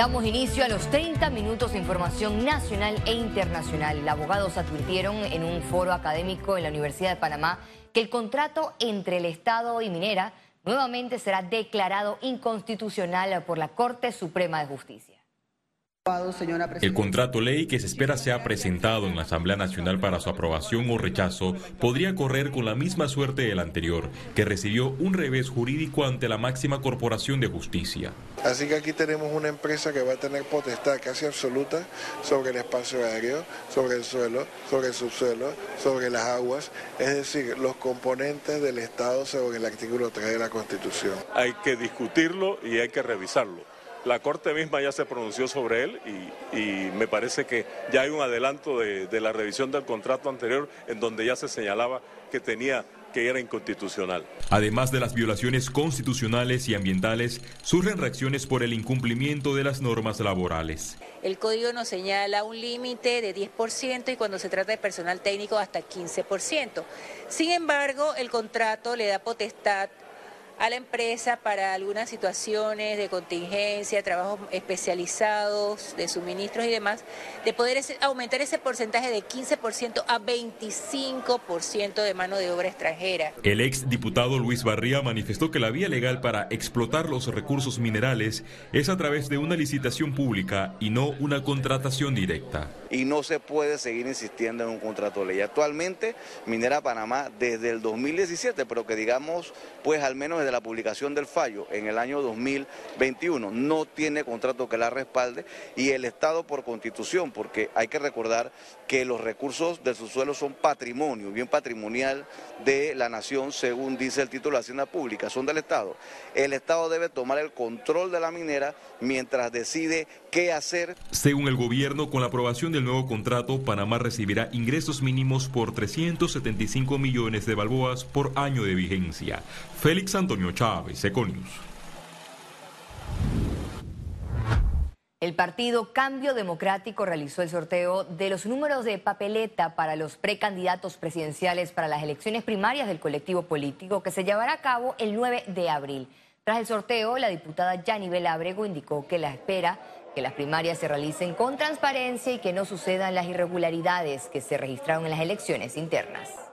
Damos inicio a los 30 minutos de información nacional e internacional. Abogados advirtieron en un foro académico en la Universidad de Panamá que el contrato entre el Estado y Minera nuevamente será declarado inconstitucional por la Corte Suprema de Justicia. El contrato ley que se espera sea presentado en la Asamblea Nacional para su aprobación o rechazo podría correr con la misma suerte del anterior, que recibió un revés jurídico ante la máxima corporación de justicia. Así que aquí tenemos una empresa que va a tener potestad casi absoluta sobre el espacio aéreo, sobre el suelo, sobre el subsuelo, sobre las aguas, es decir, los componentes del Estado según el artículo 3 de la Constitución. Hay que discutirlo y hay que revisarlo. La Corte misma ya se pronunció sobre él y, me parece que ya hay un adelanto de, la revisión del contrato anterior en donde ya se señalaba que tenía que era inconstitucional. Además de las violaciones constitucionales y ambientales, surgen reacciones por el incumplimiento de las normas laborales. El código nos señala un límite de 10% y cuando se trata de personal técnico hasta 15%. Sin embargo, el contrato le da potestad a la empresa para algunas situaciones de contingencia, trabajos especializados, de suministros y demás, de poder aumentar ese porcentaje de 15% a 25% de mano de obra extranjera. El ex diputado Luis Barría manifestó que la vía legal para explotar los recursos minerales es a través de una licitación pública y no una contratación directa. Y no se puede seguir insistiendo en un contrato de ley. Actualmente, Minera Panamá, desde el 2017, pero que digamos, pues al menos desde la publicación del fallo en el año 2021 no tiene contrato que la respalde y el Estado por constitución, porque hay que recordar que los recursos del subsuelo son patrimonio, bien patrimonial de la nación, según dice el título de Hacienda Pública, son del Estado. El Estado debe tomar el control de la minera mientras decide qué hacer. Según el gobierno, con la aprobación del nuevo contrato, Panamá recibirá ingresos mínimos por 375 millones de balboas por año de vigencia. Félix Antonio Chávez, Econius. El partido Cambio Democrático realizó el sorteo de los números de papeleta para los precandidatos presidenciales para las elecciones primarias del colectivo político que se llevará a cabo el 9 de abril. Tras el sorteo, la diputada Yanibel Abrego indicó que la espera que las primarias se realicen con transparencia y que no sucedan las irregularidades que se registraron en las elecciones internas.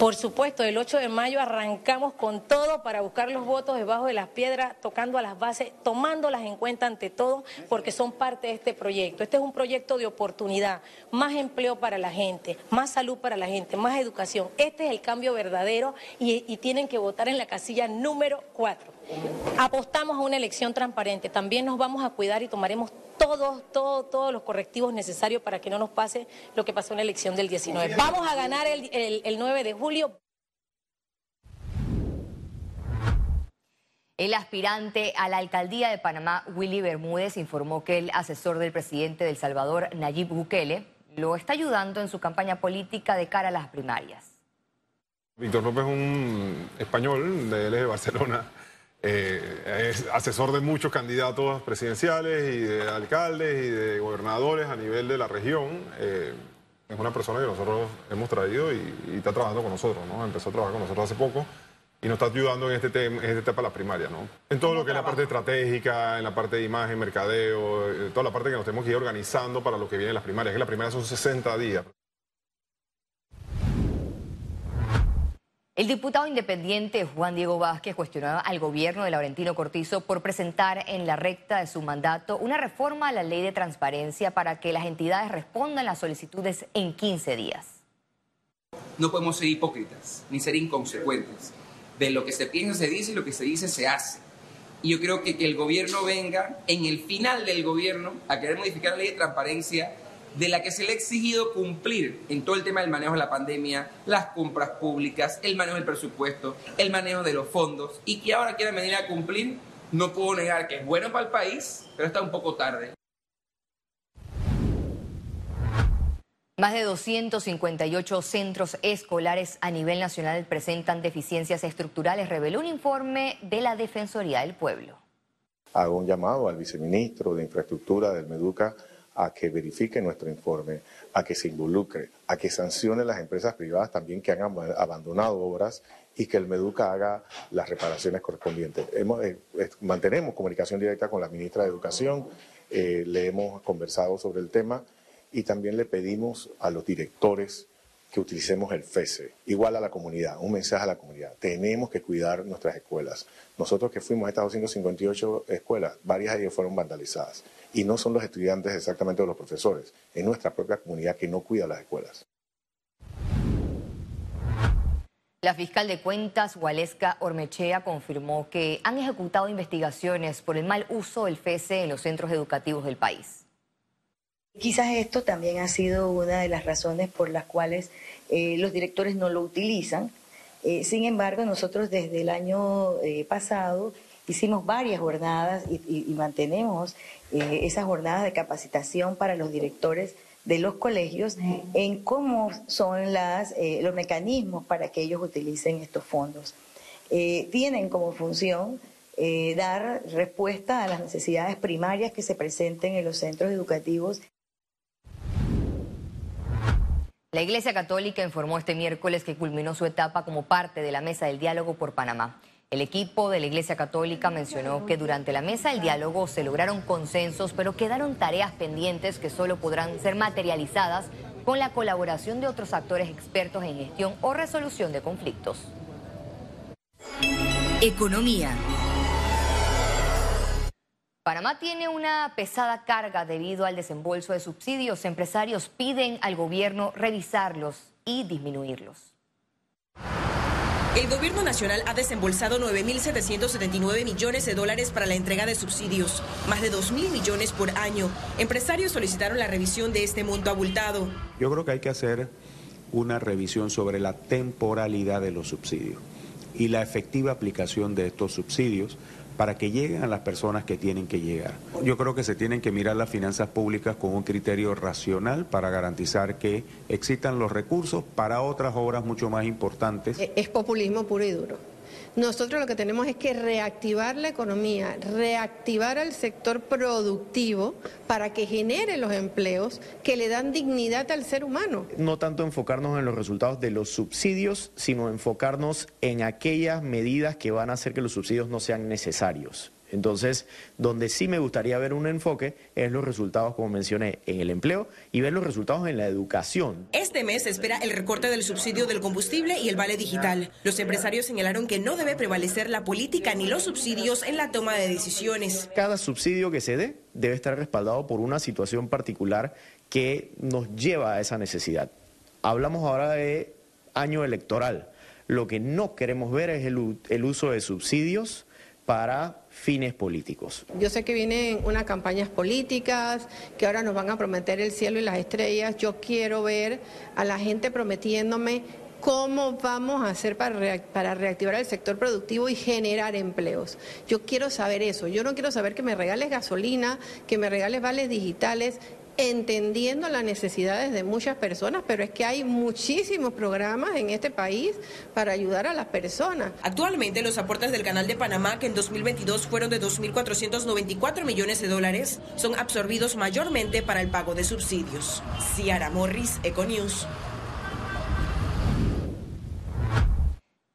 Por supuesto, el 8 de mayo arrancamos con todo para buscar los votos debajo de las piedras, tocando a las bases, tomándolas en cuenta ante todo, porque son parte de este proyecto. Este es un proyecto de oportunidad, más empleo para la gente, más salud para la gente, más educación. Este es el cambio verdadero y, tienen que votar en la casilla número 4. Apostamos a una elección transparente, también nos vamos a cuidar y tomaremos todos, todos, todos los correctivos necesarios para que no nos pase lo que pasó en la elección del 19. Vamos a ganar el, el 9 de julio. El aspirante a la alcaldía de Panamá, Willy Bermúdez, informó que el asesor del presidente de El Salvador, Nayib Bukele, lo está ayudando en su campaña política de cara a las primarias. Víctor López es un español de, de Barcelona eh, es asesor de muchos candidatos presidenciales y de alcaldes y de gobernadores a nivel de la región. Eh, es una persona que nosotros hemos traído y, está trabajando con nosotros, ¿no? Empezó a trabajar con nosotros hace poco y nos está ayudando en este tema, en este la primaria, ¿no? En todo lo que es la parte estratégica, en la parte de imagen, mercadeo, eh, toda la parte que nos tenemos que ir organizando para lo que viene en las primarias, que las primarias son 60 días. El diputado independiente Juan Diego Vázquez cuestionaba al gobierno de Laurentino Cortizo por presentar en la recta de su mandato una reforma a la ley de transparencia para que las entidades respondan las solicitudes en 15 días. No podemos ser hipócritas ni ser inconsecuentes. De lo que se piensa se dice y lo que se dice se hace. Y yo creo que que el gobierno venga en el final del gobierno a querer modificar la ley de transparencia de la que se le ha exigido cumplir en todo el tema del manejo de la pandemia, las compras públicas, el manejo del presupuesto, el manejo de los fondos, y que ahora quieren venir a cumplir, no puedo negar que es bueno para el país, pero está un poco tarde. Más de 258 centros escolares a nivel nacional presentan deficiencias estructurales, reveló un informe de la Defensoría del Pueblo. Hago un llamado al viceministro de Infraestructura del Meduca a que verifique nuestro informe, a que se involucre, a que sancione las empresas privadas también que han abandonado obras y que el MEDUCA haga las reparaciones correspondientes. Eh, mantenemos comunicación directa con la ministra de Educación, eh, le hemos conversado sobre el tema y también le pedimos a los directores que utilicemos el FESE, igual a la comunidad, un mensaje a la comunidad. Tenemos que cuidar nuestras escuelas. Nosotros que fuimos a estas 258 escuelas, varias de ellas fueron vandalizadas. Y no son los estudiantes exactamente o los profesores, es nuestra propia comunidad que no cuida las escuelas. La fiscal de cuentas, Waleska Ormechea, confirmó que han ejecutado investigaciones por el mal uso del FESE en los centros educativos del país. Quizás esto también ha sido una de las razones por las cuales eh, los directores no lo utilizan. Eh, sin embargo, nosotros desde el año eh, pasado hicimos varias jornadas y, mantenemos esas jornadas de capacitación para los directores de los colegios en cómo son las, los mecanismos para que ellos utilicen estos fondos. tienen como función dar respuesta a las necesidades primarias que se presenten en los centros educativos. La Iglesia Católica informó este miércoles que culminó su etapa como parte de la Mesa del Diálogo por Panamá. El equipo de la Iglesia Católica mencionó que durante la mesa del diálogo se lograron consensos, pero quedaron tareas pendientes que solo podrán ser materializadas con la colaboración de otros actores expertos en gestión o resolución de conflictos. Economía. Panamá tiene una pesada carga debido al desembolso de subsidios. Empresarios piden al gobierno revisarlos y disminuirlos. El gobierno nacional ha desembolsado 9.779 millones de dólares para la entrega de subsidios, más de 2.000 millones por año. Empresarios solicitaron la revisión de este monto abultado. Yo creo que hay que hacer una revisión sobre la temporalidad de los subsidios y la efectiva aplicación de estos subsidios para que lleguen a las personas que tienen que llegar. Yo creo que se tienen que mirar las finanzas públicas con un criterio racional para garantizar que existan los recursos para otras obras mucho más importantes. Es populismo puro y duro. Nosotros lo que tenemos es que reactivar la economía, reactivar al sector productivo para que genere los empleos que le dan dignidad al ser humano. No tanto enfocarnos en los resultados de los subsidios, sino enfocarnos en aquellas medidas que van a hacer que los subsidios no sean necesarios. Entonces, donde sí me gustaría ver un enfoque es los resultados, como mencioné, en el empleo y ver los resultados en la educación. Este mes se espera el recorte del subsidio del combustible y el vale digital. Los empresarios señalaron que no debe prevalecer la política ni los subsidios en la toma de decisiones. Cada subsidio que se dé debe estar respaldado por una situación particular que nos lleva a esa necesidad. Hablamos ahora de año electoral. Lo que no queremos ver es el, el uso de subsidios para fines políticos. Yo sé que vienen unas campañas políticas, que ahora nos van a prometer el cielo y las estrellas. Yo quiero ver a la gente prometiéndome cómo vamos a hacer para, reactivar el sector productivo y generar empleos. Yo quiero saber eso. Yo no quiero saber que me regales gasolina, que me regales vales digitales entendiendo las necesidades de muchas personas, pero es que hay muchísimos programas en este país para ayudar a las personas. Actualmente los aportes del Canal de Panamá, que en 2022 fueron de 2.494 millones de dólares, son absorbidos mayormente para el pago de subsidios. Ciara Morris, Econews.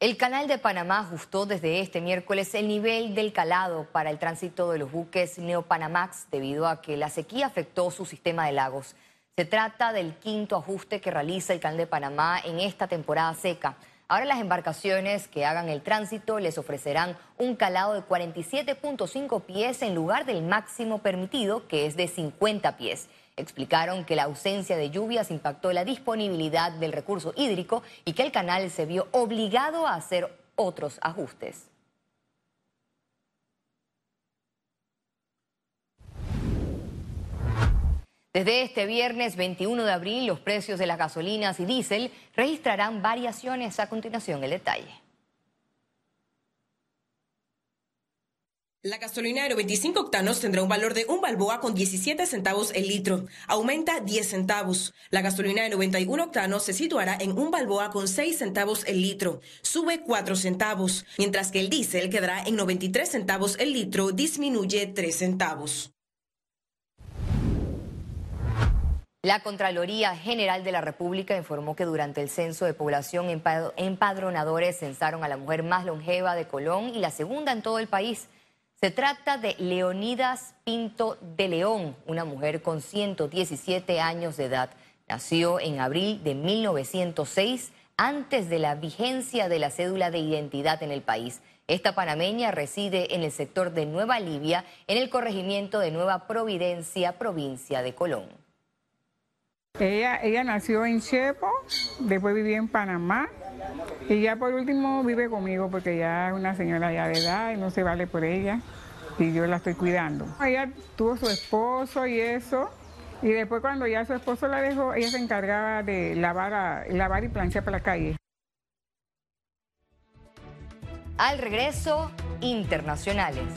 El canal de Panamá ajustó desde este miércoles el nivel del calado para el tránsito de los buques Neopanamax debido a que la sequía afectó su sistema de lagos. Se trata del quinto ajuste que realiza el canal de Panamá en esta temporada seca. Ahora las embarcaciones que hagan el tránsito les ofrecerán un calado de 47.5 pies en lugar del máximo permitido, que es de 50 pies. Explicaron que la ausencia de lluvias impactó la disponibilidad del recurso hídrico y que el canal se vio obligado a hacer otros ajustes. Desde este viernes 21 de abril, los precios de las gasolinas y diésel registrarán variaciones. A continuación, el detalle. La gasolina de 95 octanos tendrá un valor de un balboa con 17 centavos el litro. Aumenta 10 centavos. La gasolina de 91 octanos se situará en un balboa con 6 centavos el litro. Sube 4 centavos. Mientras que el diésel quedará en 93 centavos el litro, disminuye 3 centavos. La Contraloría General de la República informó que durante el censo de población empadronadores censaron a la mujer más longeva de Colón y la segunda en todo el país. Se trata de Leonidas Pinto de León, una mujer con 117 años de edad. Nació en abril de 1906, antes de la vigencia de la cédula de identidad en el país. Esta panameña reside en el sector de Nueva Libia, en el corregimiento de Nueva Providencia, provincia de Colón. Ella, ella nació en Chepo, después vivió en Panamá y ya por último vive conmigo porque ya es una señora ya de edad y no se vale por ella y yo la estoy cuidando. Ella tuvo su esposo y eso y después cuando ya su esposo la dejó, ella se encargaba de lavar, lavar y planchar para la calle. Al regreso, internacionales.